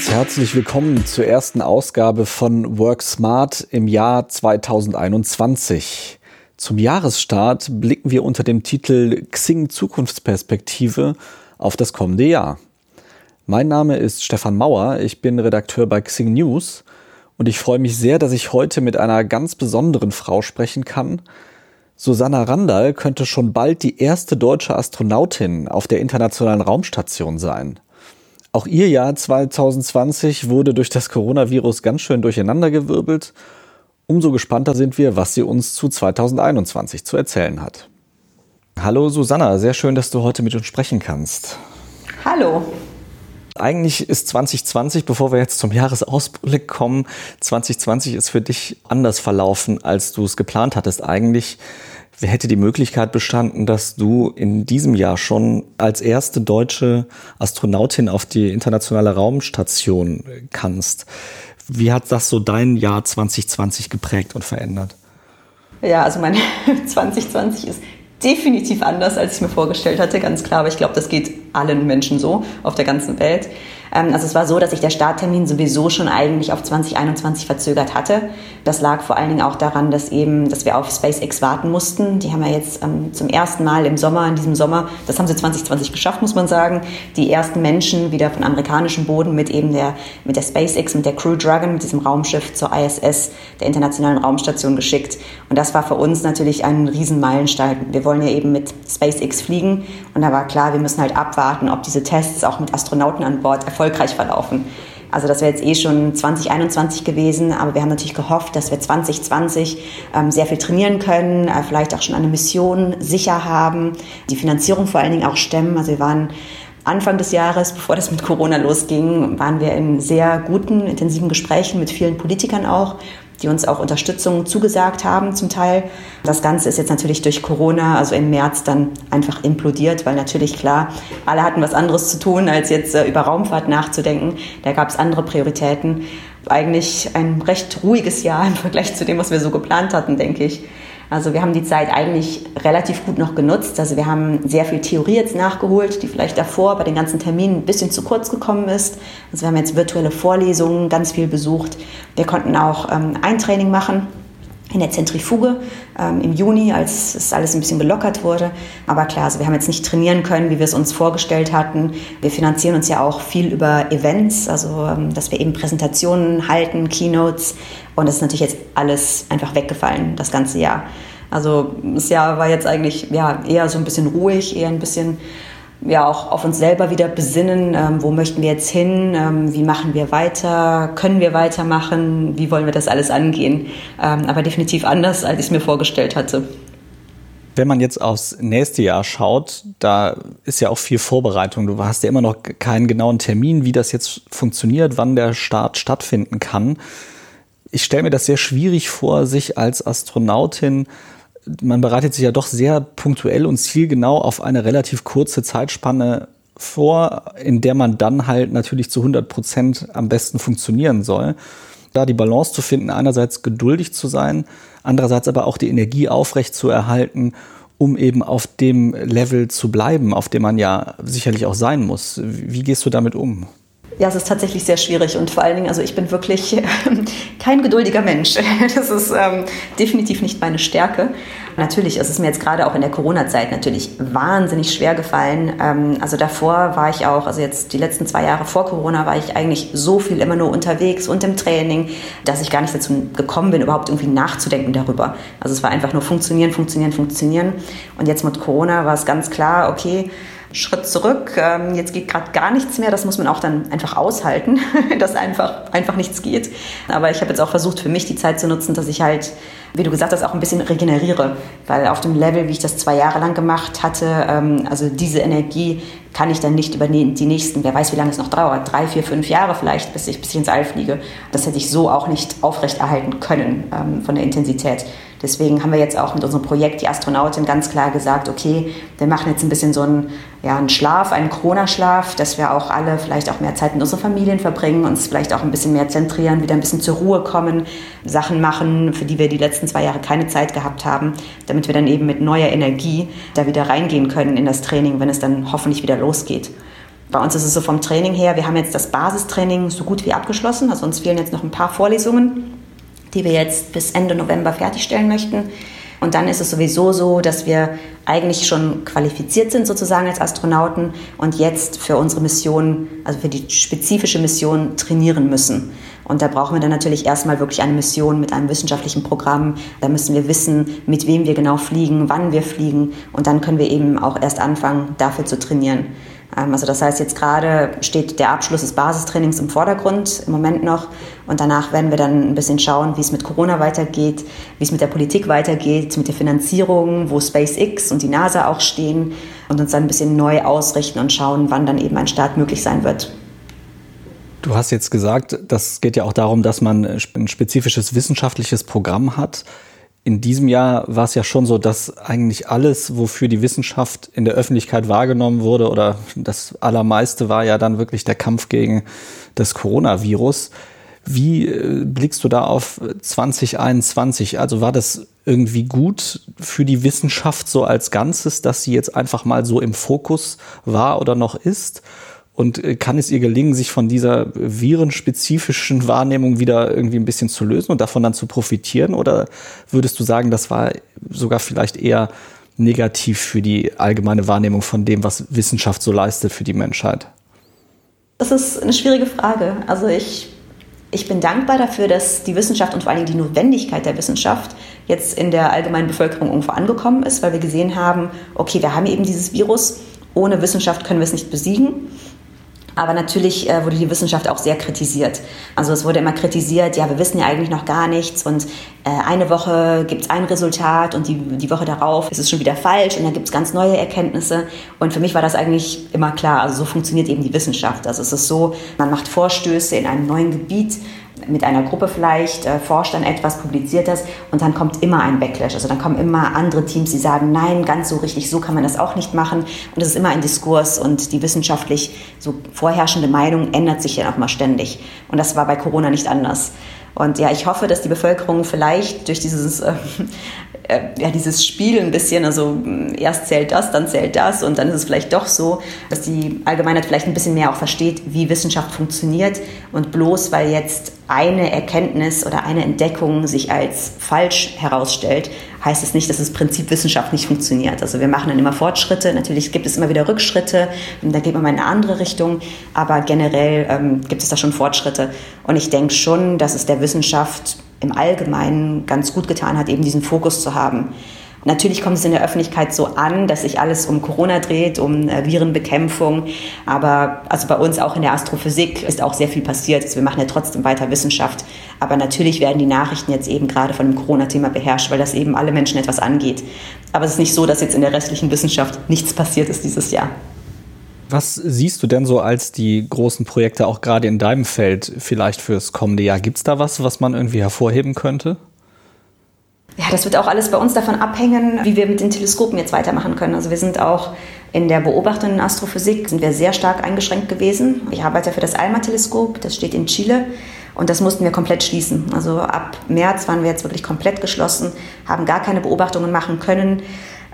ganz herzlich willkommen zur ersten Ausgabe von Work Smart im Jahr 2021. Zum Jahresstart blicken wir unter dem Titel Xing Zukunftsperspektive auf das kommende Jahr. Mein Name ist Stefan Mauer, ich bin Redakteur bei Xing News und ich freue mich sehr, dass ich heute mit einer ganz besonderen Frau sprechen kann. Susanna Randall könnte schon bald die erste deutsche Astronautin auf der Internationalen Raumstation sein. Auch ihr Jahr 2020 wurde durch das Coronavirus ganz schön durcheinandergewirbelt. Umso gespannter sind wir, was sie uns zu 2021 zu erzählen hat. Hallo Susanna, sehr schön, dass du heute mit uns sprechen kannst. Hallo. Eigentlich ist 2020, bevor wir jetzt zum Jahresausblick kommen, 2020 ist für dich anders verlaufen, als du es geplant hattest. Eigentlich hätte die Möglichkeit bestanden, dass du in diesem Jahr schon als erste deutsche Astronautin auf die internationale Raumstation kannst. Wie hat das so dein Jahr 2020 geprägt und verändert? Ja, also mein 2020 ist definitiv anders, als ich mir vorgestellt hatte, ganz klar. Aber ich glaube, das geht allen Menschen so auf der ganzen Welt. Ähm, also es war so, dass sich der Starttermin sowieso schon eigentlich auf 2021 verzögert hatte. Das lag vor allen Dingen auch daran, dass eben, dass wir auf SpaceX warten mussten. Die haben ja jetzt ähm, zum ersten Mal im Sommer, in diesem Sommer, das haben sie 2020 geschafft, muss man sagen, die ersten Menschen wieder von amerikanischem Boden mit eben der, mit der SpaceX, mit der Crew Dragon, mit diesem Raumschiff zur ISS, der Internationalen Raumstation geschickt. Und das war für uns natürlich ein Riesenmeilenstein. Wir wollen ja eben mit SpaceX fliegen und da war klar, wir müssen halt abwarten, ob diese Tests auch mit Astronauten an Bord erfolgreich verlaufen. Also das wäre jetzt eh schon 2021 gewesen, aber wir haben natürlich gehofft, dass wir 2020 ähm, sehr viel trainieren können, äh, vielleicht auch schon eine Mission sicher haben, die Finanzierung vor allen Dingen auch stemmen. Also wir waren Anfang des Jahres, bevor das mit Corona losging, waren wir in sehr guten, intensiven Gesprächen mit vielen Politikern auch die uns auch Unterstützung zugesagt haben zum Teil. Das Ganze ist jetzt natürlich durch Corona, also im März, dann einfach implodiert, weil natürlich klar, alle hatten was anderes zu tun, als jetzt äh, über Raumfahrt nachzudenken. Da gab es andere Prioritäten. Eigentlich ein recht ruhiges Jahr im Vergleich zu dem, was wir so geplant hatten, denke ich. Also wir haben die Zeit eigentlich relativ gut noch genutzt. Also wir haben sehr viel Theorie jetzt nachgeholt, die vielleicht davor bei den ganzen Terminen ein bisschen zu kurz gekommen ist. Also wir haben jetzt virtuelle Vorlesungen ganz viel besucht. Wir konnten auch ähm, ein Training machen in der Zentrifuge ähm, im Juni, als es alles ein bisschen gelockert wurde. Aber klar, also wir haben jetzt nicht trainieren können, wie wir es uns vorgestellt hatten. Wir finanzieren uns ja auch viel über Events, also ähm, dass wir eben Präsentationen halten, Keynotes. Und das ist natürlich jetzt alles einfach weggefallen, das ganze Jahr. Also das Jahr war jetzt eigentlich ja, eher so ein bisschen ruhig, eher ein bisschen ja auch auf uns selber wieder besinnen, ähm, wo möchten wir jetzt hin, ähm, wie machen wir weiter, können wir weitermachen, wie wollen wir das alles angehen. Ähm, aber definitiv anders, als ich es mir vorgestellt hatte. Wenn man jetzt aufs nächste Jahr schaut, da ist ja auch viel Vorbereitung. Du hast ja immer noch keinen genauen Termin, wie das jetzt funktioniert, wann der Start stattfinden kann. Ich stelle mir das sehr schwierig vor, sich als Astronautin man bereitet sich ja doch sehr punktuell und zielgenau auf eine relativ kurze Zeitspanne vor, in der man dann halt natürlich zu 100 Prozent am besten funktionieren soll. Da die Balance zu finden, einerseits geduldig zu sein, andererseits aber auch die Energie aufrecht zu erhalten, um eben auf dem Level zu bleiben, auf dem man ja sicherlich auch sein muss. Wie gehst du damit um? Ja, es ist tatsächlich sehr schwierig und vor allen Dingen, also ich bin wirklich kein geduldiger Mensch. Das ist ähm, definitiv nicht meine Stärke. Natürlich ist es mir jetzt gerade auch in der Corona-Zeit natürlich wahnsinnig schwer gefallen. Ähm, also davor war ich auch, also jetzt die letzten zwei Jahre vor Corona war ich eigentlich so viel immer nur unterwegs und im Training, dass ich gar nicht dazu gekommen bin, überhaupt irgendwie nachzudenken darüber. Also es war einfach nur funktionieren, funktionieren, funktionieren. Und jetzt mit Corona war es ganz klar, okay, Schritt zurück. Ähm, jetzt geht gerade gar nichts mehr. Das muss man auch dann einfach aushalten, dass einfach, einfach nichts geht. Aber ich habe jetzt auch versucht, für mich die Zeit zu nutzen, dass ich halt, wie du gesagt hast, auch ein bisschen regeneriere. Weil auf dem Level, wie ich das zwei Jahre lang gemacht hatte, ähm, also diese Energie kann ich dann nicht über die nächsten, wer weiß, wie lange es noch dauert, drei, vier, fünf Jahre vielleicht, bis ich, bis ich ins All fliege. Das hätte ich so auch nicht aufrechterhalten können ähm, von der Intensität. Deswegen haben wir jetzt auch mit unserem Projekt die Astronautin ganz klar gesagt, okay, wir machen jetzt ein bisschen so einen, ja, einen Schlaf, einen Corona-Schlaf, dass wir auch alle vielleicht auch mehr Zeit mit unseren Familien verbringen, uns vielleicht auch ein bisschen mehr zentrieren, wieder ein bisschen zur Ruhe kommen, Sachen machen, für die wir die letzten zwei Jahre keine Zeit gehabt haben, damit wir dann eben mit neuer Energie da wieder reingehen können in das Training, wenn es dann hoffentlich wieder losgeht. Bei uns ist es so vom Training her, wir haben jetzt das Basistraining so gut wie abgeschlossen. Also uns fehlen jetzt noch ein paar Vorlesungen, die wir jetzt bis Ende November fertigstellen möchten. Und dann ist es sowieso so, dass wir eigentlich schon qualifiziert sind sozusagen als Astronauten und jetzt für unsere Mission, also für die spezifische Mission trainieren müssen. Und da brauchen wir dann natürlich erstmal wirklich eine Mission mit einem wissenschaftlichen Programm. Da müssen wir wissen, mit wem wir genau fliegen, wann wir fliegen. Und dann können wir eben auch erst anfangen, dafür zu trainieren. Ähm, also das heißt, jetzt gerade steht der Abschluss des Basistrainings im Vordergrund im Moment noch. Und danach werden wir dann ein bisschen schauen, wie es mit Corona weitergeht, wie es mit der Politik weitergeht, mit der Finanzierung, wo SpaceX und die NASA auch stehen und uns dann ein bisschen neu ausrichten und schauen, wann dann eben ein Start möglich sein wird. Du hast jetzt gesagt, das geht ja auch darum, dass man ein spezifisches wissenschaftliches Programm hat in diesem Jahr war es ja schon so, dass eigentlich alles, wofür die Wissenschaft in der Öffentlichkeit wahrgenommen wurde, oder das Allermeiste war ja dann wirklich der Kampf gegen das Coronavirus. Wie äh, blickst du da auf 2021? Also war das irgendwie gut für die Wissenschaft so als Ganzes, dass sie jetzt einfach mal so im Fokus war oder noch ist? Und äh, kann es ihr gelingen, sich von dieser virenspezifischen Wahrnehmung wieder irgendwie ein bisschen zu lösen und davon dann zu profitieren? Oder würdest du sagen, das war sogar vielleicht eher negativ für die allgemeine Wahrnehmung von dem, was Wissenschaft so leistet für die Menschheit? Das ist eine schwierige Frage. Also ich, ich bin dankbar dafür, dass die Wissenschaft und vor allen Dingen die Notwendigkeit der Wissenschaft jetzt in der allgemeinen Bevölkerung irgendwo angekommen ist, weil wir gesehen haben, okay, wir haben eben dieses Virus, ohne Wissenschaft können wir es nicht besiegen. Aber natürlich äh, wurde die Wissenschaft auch sehr kritisiert. Also es wurde immer kritisiert, ja, wir wissen ja eigentlich noch gar nichts und äh, eine Woche gibt es ein Resultat und die, die Woche darauf ist es schon wieder falsch und dann gibt es ganz neue Erkenntnisse. Und für mich war das eigentlich immer klar. Also so funktioniert eben die Wissenschaft. Also es ist so, man macht Vorstöße in einem neuen Gebiet mit einer Gruppe vielleicht, äh, forscht dann etwas, publiziert das und dann kommt immer ein Backlash. Also dann kommen immer andere Teams, die sagen, nein, ganz so richtig, so kann man das auch nicht machen. Und es ist immer ein Diskurs und die wissenschaftlich so vorherrschende Meinung ändert sich ja auch mal ständig. Und das war bei Corona nicht anders. Und ja, ich hoffe, dass die Bevölkerung vielleicht durch dieses, äh, ja, dieses Spiel ein bisschen, also mm, erst zählt das, dann zählt das und dann ist es vielleicht doch so, dass die Allgemeinheit vielleicht ein bisschen mehr auch versteht, wie Wissenschaft funktioniert und bloß weil jetzt eine Erkenntnis oder eine Entdeckung sich als falsch herausstellt, heißt es nicht, dass das Prinzip Wissenschaft nicht funktioniert. Also wir machen dann immer Fortschritte. Natürlich gibt es immer wieder Rückschritte. Da geht man mal in eine andere Richtung. Aber generell ähm, gibt es da schon Fortschritte. Und ich denke schon, dass es der Wissenschaft im Allgemeinen ganz gut getan hat, eben diesen Fokus zu haben. Natürlich kommt es in der Öffentlichkeit so an, dass sich alles um Corona dreht, um äh, Virenbekämpfung. Aber also bei uns auch in der Astrophysik ist auch sehr viel passiert. Also wir machen ja trotzdem weiter Wissenschaft. Aber natürlich werden die Nachrichten jetzt eben gerade von dem Corona-Thema beherrscht, weil das eben alle Menschen etwas angeht. Aber es ist nicht so, dass jetzt in der restlichen Wissenschaft nichts passiert ist dieses Jahr. Was siehst du denn so als die großen Projekte auch gerade in deinem Feld vielleicht fürs kommende Jahr? Gibt es da was, was man irgendwie hervorheben könnte? Ja, das wird auch alles bei uns davon abhängen, wie wir mit den Teleskopen jetzt weitermachen können. Also wir sind auch in der beobachtenden Astrophysik sind wir sehr stark eingeschränkt gewesen. Ich arbeite für das ALMA-Teleskop, das steht in Chile. Und das mussten wir komplett schließen. Also ab März waren wir jetzt wirklich komplett geschlossen, haben gar keine Beobachtungen machen können.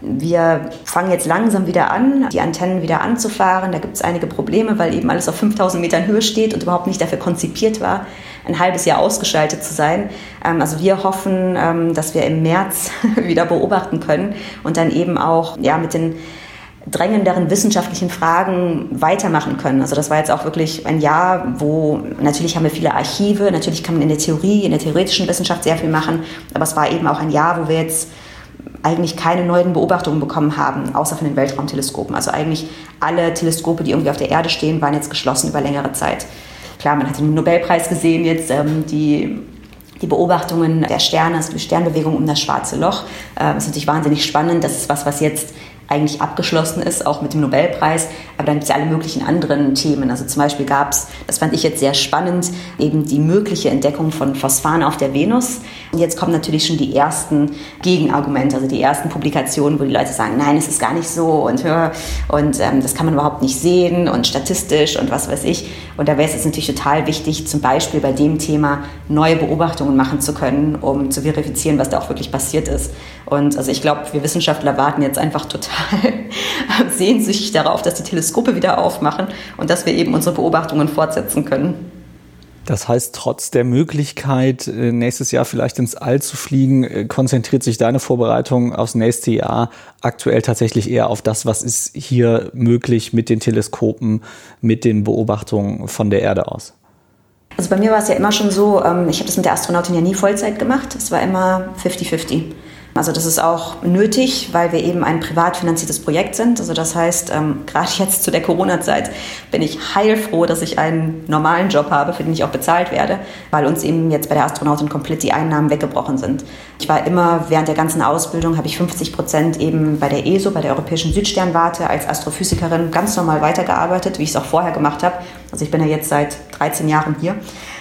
Wir fangen jetzt langsam wieder an, die Antennen wieder anzufahren. Da gibt es einige Probleme, weil eben alles auf 5000 Metern Höhe steht und überhaupt nicht dafür konzipiert war, ein halbes Jahr ausgeschaltet zu sein. Ähm, also wir hoffen, ähm, dass wir im März wieder beobachten können und dann eben auch ja, mit den drängenderen wissenschaftlichen Fragen weitermachen können. Also das war jetzt auch wirklich ein Jahr, wo natürlich haben wir viele Archive, natürlich kann man in der Theorie, in der theoretischen Wissenschaft sehr viel machen, aber es war eben auch ein Jahr, wo wir jetzt eigentlich keine neuen Beobachtungen bekommen haben, außer von den Weltraumteleskopen. Also eigentlich alle Teleskope, die irgendwie auf der Erde stehen, waren jetzt geschlossen über längere Zeit. Klar, man hat den Nobelpreis gesehen jetzt, ähm, die die Beobachtungen der Sterne, also die Sternbewegung um das schwarze Loch. Äh, das ist natürlich wahnsinnig spannend. Das ist was, was jetzt eigentlich abgeschlossen ist, auch mit dem Nobelpreis. Aber dann gibt es alle möglichen anderen Themen. Also zum Beispiel gab es, das fand ich jetzt sehr spannend, eben die mögliche Entdeckung von Phosphan auf der Venus. Und jetzt kommen natürlich schon die ersten Gegenargumente, also die ersten Publikationen, wo die Leute sagen, nein, es ist gar nicht so und, und ähm, das kann man überhaupt nicht sehen und statistisch und was weiß ich. Und da wäre es jetzt natürlich total wichtig, zum Beispiel bei dem Thema neue Beobachtungen machen zu können, um zu verifizieren, was da auch wirklich passiert ist. Und also ich glaube, wir Wissenschaftler warten jetzt einfach total sehnsüchtig darauf, dass die Teleskope wieder aufmachen und dass wir eben unsere Beobachtungen fortsetzen können. Das heißt, trotz der Möglichkeit, äh, nächstes Jahr vielleicht ins All zu fliegen, äh, konzentriert sich deine Vorbereitung aufs nächste Jahr aktuell tatsächlich eher auf das, was ist hier möglich mit den Teleskopen, mit den Beobachtungen von der Erde aus. Also bei mir war es ja immer schon so, ähm, ich habe das mit der Astronautin ja nie Vollzeit gemacht, es war immer 50-50. Also das ist auch nötig, weil wir eben ein privat finanziertes Projekt sind. Also das heißt, ähm, gerade jetzt zu der Corona-Zeit bin ich heilfroh, dass ich einen normalen Job habe, für den ich auch bezahlt werde, weil uns eben jetzt bei der Astronautin komplett die Einnahmen weggebrochen sind. Ich war immer während der ganzen Ausbildung, habe ich 50 Prozent eben bei der ESO, bei der Europäischen Südsternwarte als Astrophysikerin ganz normal weitergearbeitet, wie ich es auch vorher gemacht habe. Also ich bin ja jetzt seit 13 Jahren hier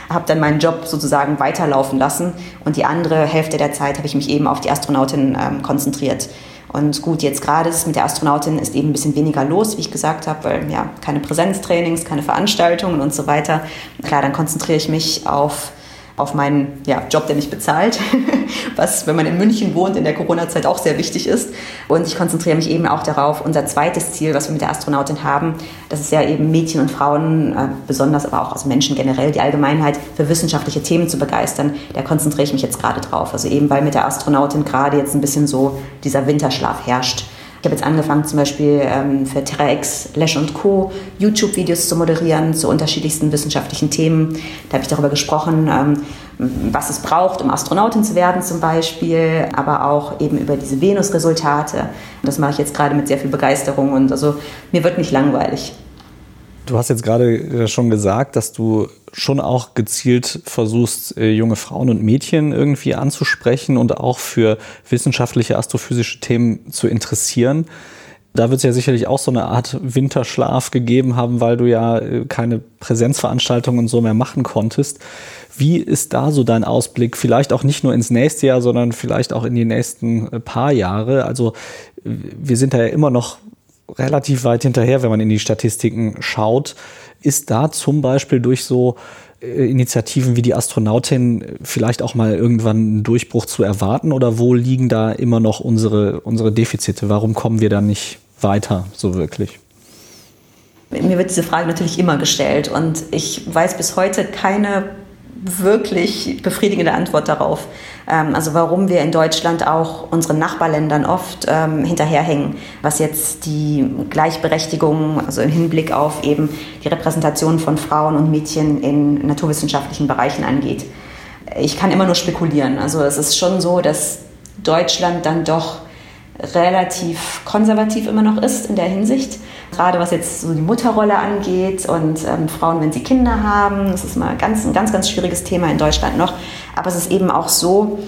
habe dann meinen Job sozusagen weiterlaufen lassen und die andere Hälfte der Zeit habe ich mich eben auf die Astronautin ähm, konzentriert. Und gut, jetzt gerade ist mit der Astronautin ist eben ein bisschen weniger los, wie ich gesagt habe, weil ja keine Präsenztrainings, keine Veranstaltungen und so weiter. Klar, dann konzentriere ich mich auf auf meinen ja, Job, der mich bezahlt, was, wenn man in München wohnt, in der Corona-Zeit auch sehr wichtig ist. Und ich konzentriere mich eben auch darauf, unser zweites Ziel, was wir mit der Astronautin haben, das ist ja eben Mädchen und Frauen, äh, besonders aber auch aus Menschen generell, die Allgemeinheit für wissenschaftliche Themen zu begeistern. Da konzentriere ich mich jetzt gerade drauf. Also eben, weil mit der Astronautin gerade jetzt ein bisschen so dieser Winterschlaf herrscht. Ich habe jetzt angefangen, zum Beispiel ähm, für TerraX, Lesch und Co. YouTube-Videos zu moderieren zu unterschiedlichsten wissenschaftlichen Themen. Da habe ich darüber gesprochen, ähm, was es braucht, um Astronautin zu werden zum Beispiel, aber auch eben über diese Venus-Resultate. Das mache ich jetzt gerade mit sehr viel Begeisterung und also mir wird nicht langweilig. Du hast jetzt gerade äh, schon gesagt, dass du schon auch gezielt versuchst, äh, junge Frauen und Mädchen irgendwie anzusprechen und auch für wissenschaftliche astrophysische Themen zu interessieren. Da wird es ja sicherlich auch so eine Art Winterschlaf gegeben haben, weil du ja äh, keine Präsenzveranstaltungen und so mehr machen konntest. Wie ist da so dein Ausblick? Vielleicht auch nicht nur ins nächste Jahr, sondern vielleicht auch in die nächsten paar Jahre. Also wir sind da ja immer noch relativ weit hinterher, wenn man in die Statistiken schaut. Ist da zum Beispiel durch so äh, Initiativen wie die Astronautin vielleicht auch mal irgendwann einen Durchbruch zu erwarten oder wo liegen da immer noch unsere, unsere Defizite? Warum kommen wir da nicht weiter so wirklich? Mir wird diese Frage natürlich immer gestellt und ich weiß bis heute keine wirklich befriedigende Antwort darauf. Ähm, also warum wir in Deutschland auch unseren Nachbarländern oft ähm, hinterherhängen, was jetzt die Gleichberechtigung, also im Hinblick auf eben die Repräsentation von Frauen und Mädchen in naturwissenschaftlichen Bereichen angeht. Ich kann immer nur spekulieren. Also es ist schon so, dass Deutschland dann doch relativ konservativ immer noch ist in der Hinsicht. Gerade was jetzt so die Mutterrolle angeht und ähm, Frauen, wenn sie Kinder haben, das ist mal ganz, ein ganz, ganz schwieriges Thema in Deutschland noch. Aber es ist eben auch so,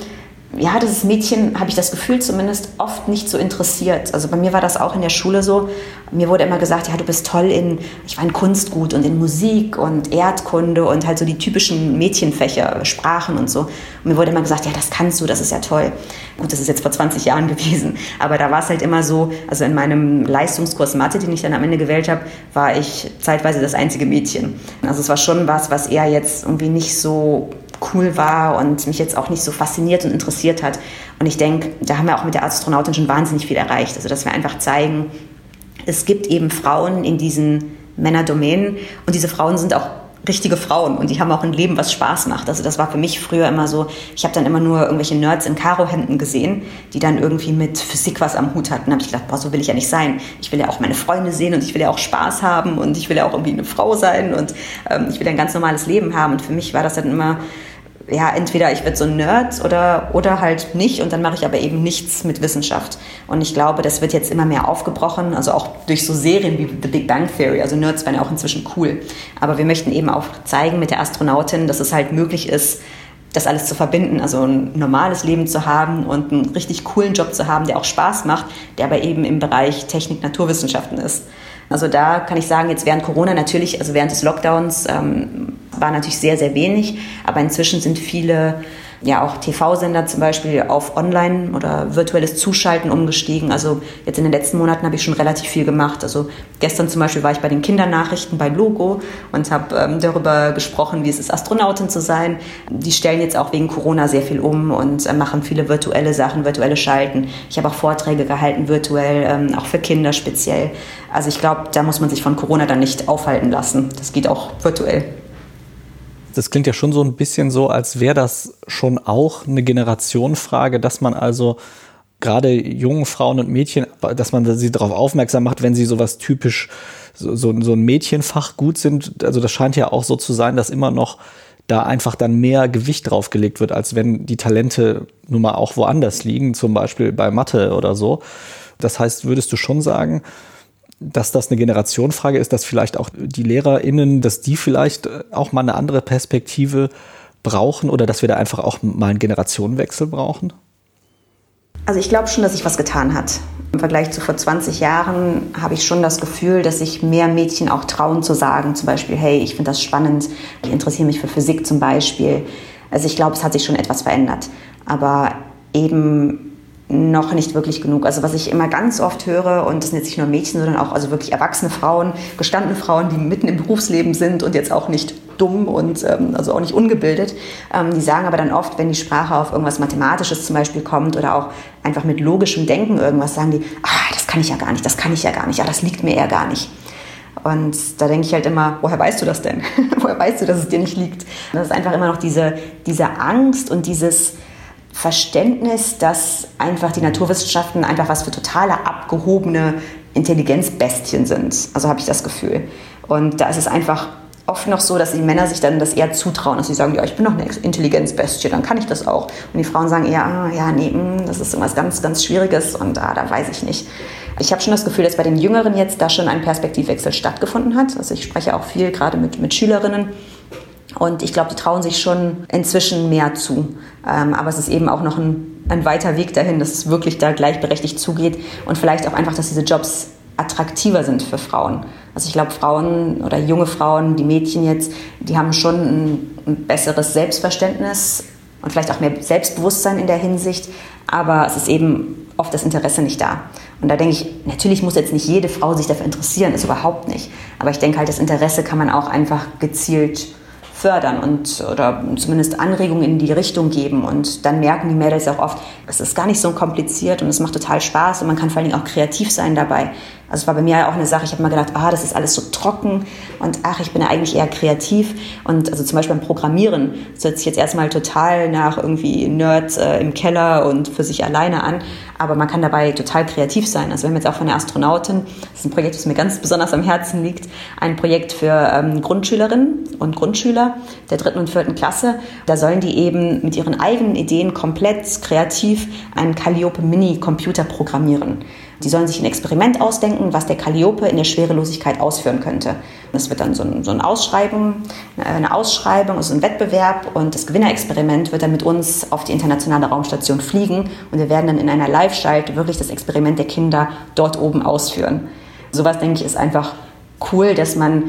ja, dieses Mädchen, habe ich das Gefühl zumindest, oft nicht so interessiert. Also bei mir war das auch in der Schule so. Mir wurde immer gesagt, ja, du bist toll in, ich war in Kunst gut und in Musik und Erdkunde und halt so die typischen Mädchenfächer, Sprachen und so. Und mir wurde immer gesagt, ja, das kannst du, das ist ja toll. Gut, das ist jetzt vor 20 Jahren gewesen. Aber da war es halt immer so, also in meinem Leistungskurs Mathe, den ich dann am Ende gewählt habe, war ich zeitweise das einzige Mädchen. Also es war schon was, was eher jetzt irgendwie nicht so cool war und mich jetzt auch nicht so fasziniert und interessiert hat. Und ich denke, da haben wir auch mit der Astronautin schon wahnsinnig viel erreicht. Also, dass wir einfach zeigen, es gibt eben Frauen in diesen Männerdomänen und diese Frauen sind auch richtige Frauen und die haben auch ein Leben, was Spaß macht. Also das war für mich früher immer so, ich habe dann immer nur irgendwelche Nerds in Karohemden gesehen, die dann irgendwie mit Physik was am Hut hatten. Da habe ich gedacht, boah, so will ich ja nicht sein. Ich will ja auch meine Freunde sehen und ich will ja auch Spaß haben und ich will ja auch irgendwie eine Frau sein und ähm, ich will ein ganz normales Leben haben. Und für mich war das dann immer ja, entweder ich werde so ein Nerd oder, oder halt nicht und dann mache ich aber eben nichts mit Wissenschaft. Und ich glaube, das wird jetzt immer mehr aufgebrochen, also auch durch so Serien wie The Big Bang Theory. Also Nerds werden ja auch inzwischen cool. Aber wir möchten eben auch zeigen mit der Astronautin, dass es halt möglich ist, das alles zu verbinden, also ein normales Leben zu haben und einen richtig coolen Job zu haben, der auch Spaß macht, der aber eben im Bereich Technik, Naturwissenschaften ist. Also da kann ich sagen, jetzt während Corona natürlich, also während des Lockdowns ähm, war natürlich sehr, sehr wenig, aber inzwischen sind viele ja auch TV-Sender zum Beispiel auf Online oder virtuelles Zuschalten umgestiegen. Also jetzt in den letzten Monaten habe ich schon relativ viel gemacht. Also gestern zum Beispiel war ich bei den Kindernachrichten bei Logo und habe ähm, darüber gesprochen, wie es ist, Astronautin zu sein. Die stellen jetzt auch wegen Corona sehr viel um und äh, machen viele virtuelle Sachen, virtuelle Schalten. Ich habe auch Vorträge gehalten, virtuell, ähm, auch für Kinder speziell. Also ich glaube, da muss man sich von Corona dann nicht aufhalten lassen. Das geht auch virtuell. Das klingt ja schon so ein bisschen so, als wäre das schon auch eine Generationenfrage, dass man also gerade jungen Frauen und Mädchen, dass man sie darauf aufmerksam macht, wenn sie sowas typisch, so, so, so ein Mädchenfach gut sind. Also das scheint ja auch so zu sein, dass immer noch da einfach dann mehr Gewicht draufgelegt wird, als wenn die Talente nun mal auch woanders liegen, zum Beispiel bei Mathe oder so. Das heißt, würdest du schon sagen, dass das eine Generationenfrage ist, dass vielleicht auch die LehrerInnen, dass die vielleicht auch mal eine andere Perspektive brauchen oder dass wir da einfach auch mal einen Generationenwechsel brauchen? Also ich glaube schon, dass sich was getan hat. Im Vergleich zu vor 20 Jahren habe ich schon das Gefühl, dass sich mehr Mädchen auch trauen zu sagen, zum Beispiel, hey, ich finde das spannend, ich interessiere mich für Physik zum Beispiel. Also ich glaube, es hat sich schon etwas verändert. Aber eben noch nicht wirklich genug. Also was ich immer ganz oft höre, und das sind jetzt nicht nur Mädchen, sondern auch also wirklich erwachsene Frauen, gestandene Frauen, die mitten im Berufsleben sind und jetzt auch nicht dumm und ähm, also auch nicht ungebildet, ähm, die sagen aber dann oft, wenn die Sprache auf irgendwas Mathematisches zum Beispiel kommt oder auch einfach mit logischem Denken irgendwas, sagen die, ah, das kann ich ja gar nicht, das kann ich ja gar nicht, ah, das liegt mir eher gar nicht. Und da denke ich halt immer, woher weißt du das denn? woher weißt du, dass es dir nicht liegt? Das ist einfach immer noch diese, diese Angst und dieses, Verständnis, dass einfach die Naturwissenschaften einfach was für totale abgehobene Intelligenzbestien sind. Also habe ich das Gefühl. Und da ist es einfach oft noch so, dass die Männer sich dann das eher zutrauen, dass sie sagen, ja, ich bin doch eine Intelligenzbestie, dann kann ich das auch. Und die Frauen sagen eher, ah, ja, nee, mm, das ist irgendwas ganz, ganz Schwieriges und ah, da weiß ich nicht. Ich habe schon das Gefühl, dass bei den Jüngeren jetzt da schon ein Perspektivwechsel stattgefunden hat. Also ich spreche auch viel gerade mit, mit Schülerinnen und ich glaube, die trauen sich schon inzwischen mehr zu. Ähm, aber es ist eben auch noch ein, ein weiter Weg dahin, dass es wirklich da gleichberechtigt zugeht und vielleicht auch einfach, dass diese Jobs attraktiver sind für Frauen. Also ich glaube, Frauen oder junge Frauen, die Mädchen jetzt, die haben schon ein, ein besseres Selbstverständnis und vielleicht auch mehr Selbstbewusstsein in der Hinsicht, aber es ist eben oft das Interesse nicht da. Und da denke ich, natürlich muss jetzt nicht jede Frau sich dafür interessieren, ist überhaupt nicht. Aber ich denke halt, das Interesse kann man auch einfach gezielt fördern und oder zumindest Anregungen in die Richtung geben. Und dann merken die Mädels auch oft, es ist gar nicht so kompliziert und es macht total Spaß und man kann vor allen Dingen auch kreativ sein dabei. Also es war bei mir auch eine Sache, ich habe mal gedacht, ah, das ist alles so trocken und ach, ich bin ja eigentlich eher kreativ. Und also zum Beispiel beim Programmieren, das hört sich jetzt erstmal total nach irgendwie Nerd äh, im Keller und für sich alleine an, aber man kann dabei total kreativ sein. Also wir haben jetzt auch von der Astronautin, das ist ein Projekt, das mir ganz besonders am Herzen liegt, ein Projekt für ähm, Grundschülerinnen und Grundschüler der dritten und vierten Klasse. Da sollen die eben mit ihren eigenen Ideen komplett kreativ einen Calliope Mini-Computer programmieren. Die sollen sich ein Experiment ausdenken, was der Calliope in der Schwerelosigkeit ausführen könnte. Das wird dann so, ein, so eine Ausschreibung, eine Ausschreibung, also ein Wettbewerb und das Gewinnerexperiment wird dann mit uns auf die internationale Raumstation fliegen und wir werden dann in einer Live-Schalt wirklich das Experiment der Kinder dort oben ausführen. Sowas, denke ich, ist einfach cool, dass man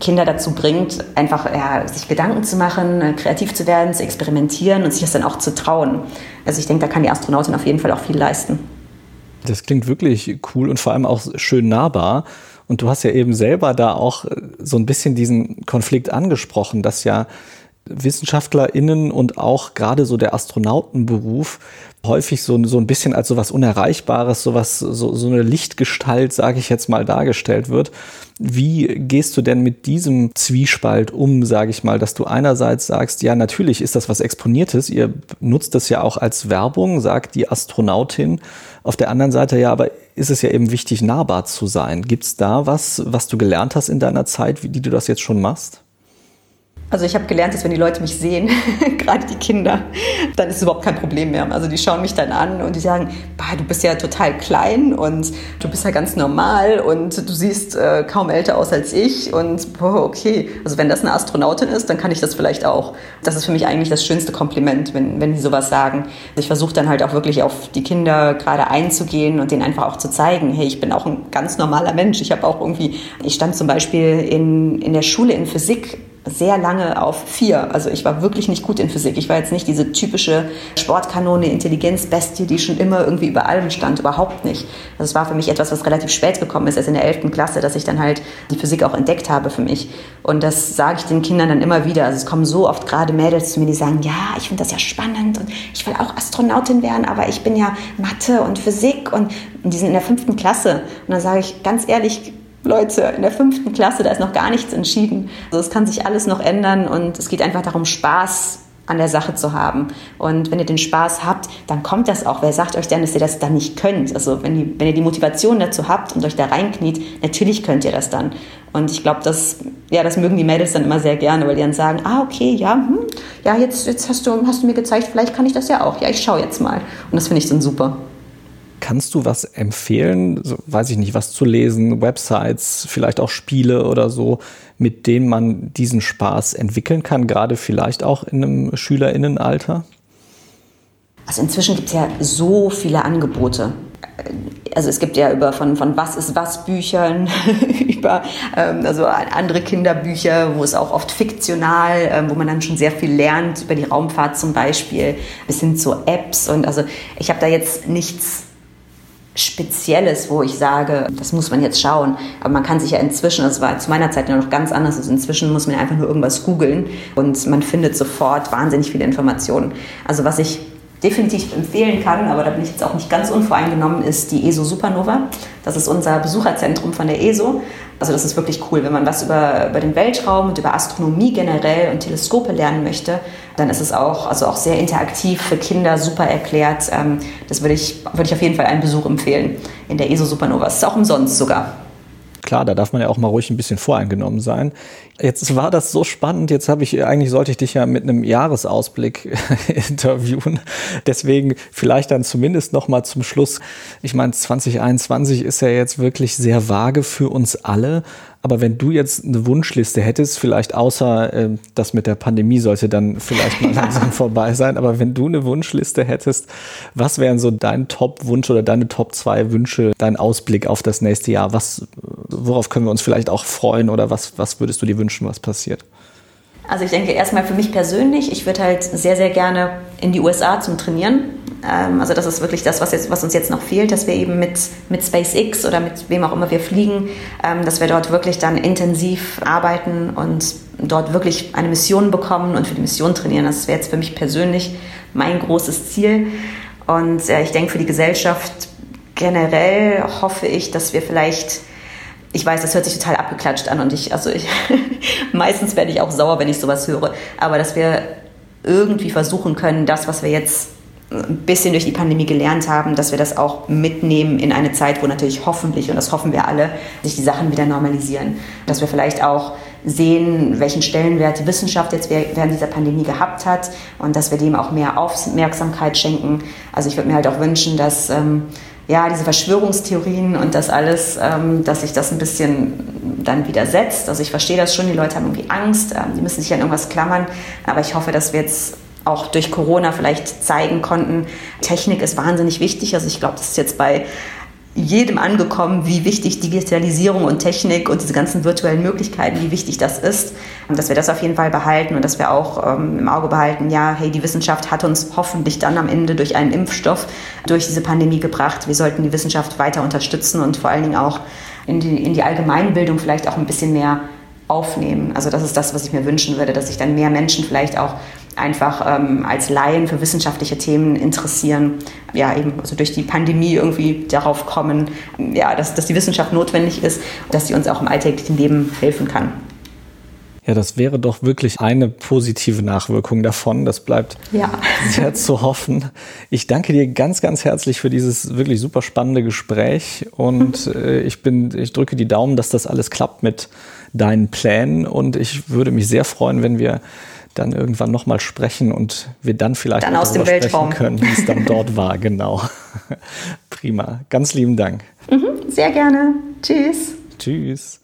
Kinder dazu bringt, einfach ja, sich Gedanken zu machen, kreativ zu werden, zu experimentieren und sich das dann auch zu trauen. Also ich denke, da kann die Astronautin auf jeden Fall auch viel leisten. Das klingt wirklich cool und vor allem auch schön nahbar. Und du hast ja eben selber da auch äh, so ein bisschen diesen Konflikt angesprochen, dass ja WissenschaftlerInnen und auch gerade so der Astronautenberuf häufig so, so ein bisschen als so was Unerreichbares, so was, so, so eine Lichtgestalt, sage ich jetzt mal, dargestellt wird. Wie gehst du denn mit diesem Zwiespalt um, sage ich mal, dass du einerseits sagst, ja, natürlich ist das was Exponiertes, ihr nutzt das ja auch als Werbung, sagt die Astronautin. Auf der anderen Seite, ja, aber ist es ja eben wichtig, nahbar zu sein. Gibt es da was, was du gelernt hast in deiner Zeit, wie die du das jetzt schon machst? Also ich habe gelernt, dass wenn die Leute mich sehen, gerade die Kinder, dann ist es überhaupt kein Problem mehr. Also die schauen mich dann an und die sagen, bah, du bist ja total klein und du bist ja ganz normal und du siehst äh, kaum älter aus als ich und boah, okay. Also wenn das eine Astronautin ist, dann kann ich das vielleicht auch. Das ist für mich eigentlich das schönste Kompliment, wenn, wenn die sowas sagen. Ich versuche dann halt auch wirklich auf die Kinder gerade einzugehen und denen einfach auch zu zeigen, hey, ich bin auch ein ganz normaler Mensch. Ich habe auch irgendwie, ich stand zum Beispiel in, in der Schule in Physik sehr lange auf vier. Also ich war wirklich nicht gut in Physik. Ich war jetzt nicht diese typische Sportkanone, Intelligenzbestie, die schon immer irgendwie über allem stand. Überhaupt nicht. Also es war für mich etwas, was relativ spät gekommen ist, erst in der 11. Klasse, dass ich dann halt die Physik auch entdeckt habe für mich. Und das sage ich den Kindern dann immer wieder. Also es kommen so oft gerade Mädels zu mir, die sagen, ja, ich finde das ja spannend und ich will auch Astronautin werden, aber ich bin ja Mathe und Physik und, und die sind in der fünften Klasse. Und dann sage ich ganz ehrlich, Leute, in der fünften Klasse, da ist noch gar nichts entschieden. Also es kann sich alles noch ändern und es geht einfach darum, Spaß an der Sache zu haben. Und wenn ihr den Spaß habt, dann kommt das auch. Wer sagt euch denn, dass ihr das dann nicht könnt? Also wenn, die, wenn ihr die Motivation dazu habt und euch da reinkniet, natürlich könnt ihr das dann. Und ich glaube, das, ja, das mögen die Mädels dann immer sehr gerne, weil die dann sagen, ah, okay, ja, hm, ja, jetzt, jetzt hast, du, hast du mir gezeigt, vielleicht kann ich das ja auch. Ja, ich schaue jetzt mal. Und das finde ich dann super. Kannst du was empfehlen, so, weiß ich nicht, was zu lesen, Websites, vielleicht auch Spiele oder so, mit denen man diesen Spaß entwickeln kann, gerade vielleicht auch in einem Schülerinnenalter? Also inzwischen gibt es ja so viele Angebote. Also es gibt ja über von, von Was ist was Büchern, über ähm, also andere Kinderbücher, wo es auch oft fiktional, ähm, wo man dann schon sehr viel lernt, über die Raumfahrt zum Beispiel, bis hin zu Apps. Und also ich habe da jetzt nichts Spezielles, wo ich sage, das muss man jetzt schauen. Aber man kann sich ja inzwischen, das war zu meiner Zeit ja noch ganz anders, also inzwischen muss man einfach nur irgendwas googeln und man findet sofort wahnsinnig viele Informationen. Also was ich definitiv empfehlen kann, aber da bin ich jetzt auch nicht ganz unvoreingenommen, ist die ESO Supernova. Das ist unser Besucherzentrum von der ESO. Also das ist wirklich cool, wenn man was über, über den Weltraum und über Astronomie generell und Teleskope lernen möchte, dann ist es auch, also auch sehr interaktiv für Kinder, super erklärt. Ähm, das würde ich, würde ich auf jeden Fall einen Besuch empfehlen in der ESO Supernova. Es ist auch umsonst sogar klar, da darf man ja auch mal ruhig ein bisschen voreingenommen sein. Jetzt war das so spannend, jetzt habe ich, eigentlich sollte ich dich ja mit einem Jahresausblick interviewen. Deswegen vielleicht dann zumindest noch mal zum Schluss. Ich meine, 2021 ist ja jetzt wirklich sehr vage für uns alle. Aber wenn du jetzt eine Wunschliste hättest, vielleicht außer äh, das mit der Pandemie sollte dann vielleicht mal langsam vorbei sein, aber wenn du eine Wunschliste hättest, was wären so dein Top-Wunsch oder deine Top 2 Wünsche, dein Ausblick auf das nächste Jahr? Was, worauf können wir uns vielleicht auch freuen oder was, was würdest du dir wünschen, was passiert? Also ich denke erstmal für mich persönlich, ich würde halt sehr, sehr gerne in die USA zum Trainieren. Ähm, also das ist wirklich das, was, jetzt, was uns jetzt noch fehlt, dass wir eben mit, mit SpaceX oder mit wem auch immer wir fliegen, ähm, dass wir dort wirklich dann intensiv arbeiten und dort wirklich eine Mission bekommen und für die Mission trainieren. Das wäre jetzt für mich persönlich mein großes Ziel. Und äh, ich denke, für die Gesellschaft generell hoffe ich, dass wir vielleicht ich weiß, das hört sich total abgeklatscht an und ich, also ich, meistens werde ich auch sauer, wenn ich sowas höre, aber dass wir irgendwie versuchen können, das, was wir jetzt ein bisschen durch die Pandemie gelernt haben, dass wir das auch mitnehmen in eine Zeit, wo natürlich hoffentlich, und das hoffen wir alle, sich die Sachen wieder normalisieren. Dass wir vielleicht auch sehen, welchen Stellenwert die Wissenschaft jetzt während dieser Pandemie gehabt hat und dass wir dem auch mehr Aufmerksamkeit schenken. Also ich würde mir halt auch wünschen, dass ähm, ja, diese Verschwörungstheorien und das alles, ähm, dass sich das ein bisschen dann widersetzt. Also ich verstehe das schon, die Leute haben irgendwie Angst, ähm, die müssen sich an irgendwas klammern, aber ich hoffe, dass wir jetzt auch durch Corona vielleicht zeigen konnten, Technik ist wahnsinnig wichtig. Also ich glaube, das ist jetzt bei jedem angekommen, wie wichtig Digitalisierung und Technik und diese ganzen virtuellen Möglichkeiten, wie wichtig das ist. Und dass wir das auf jeden Fall behalten und dass wir auch ähm, im Auge behalten, ja, hey, die Wissenschaft hat uns hoffentlich dann am Ende durch einen Impfstoff durch diese Pandemie gebracht. Wir sollten die Wissenschaft weiter unterstützen und vor allen Dingen auch in die, in die Allgemeinbildung vielleicht auch ein bisschen mehr aufnehmen. Also das ist das, was ich mir wünschen würde, dass sich dann mehr Menschen vielleicht auch einfach ähm, als Laien für wissenschaftliche Themen interessieren, ja eben also durch die Pandemie irgendwie darauf kommen, ja, dass, dass die Wissenschaft notwendig ist, dass sie uns auch im alltäglichen Leben helfen kann. Ja, das wäre doch wirklich eine positive Nachwirkung davon. Das bleibt ja. sehr zu hoffen. Ich danke dir ganz, ganz herzlich für dieses wirklich super spannende Gespräch und äh, ich bin, ich drücke die Daumen, dass das alles klappt mit deinen Plänen und ich würde mich sehr freuen, wenn wir dann irgendwann nochmal sprechen und wir dann vielleicht dann aus dem Weltraum können, wie es dann dort war. Genau. Prima. Ganz lieben Dank. Mhm, sehr gerne. Tschüss. Tschüss.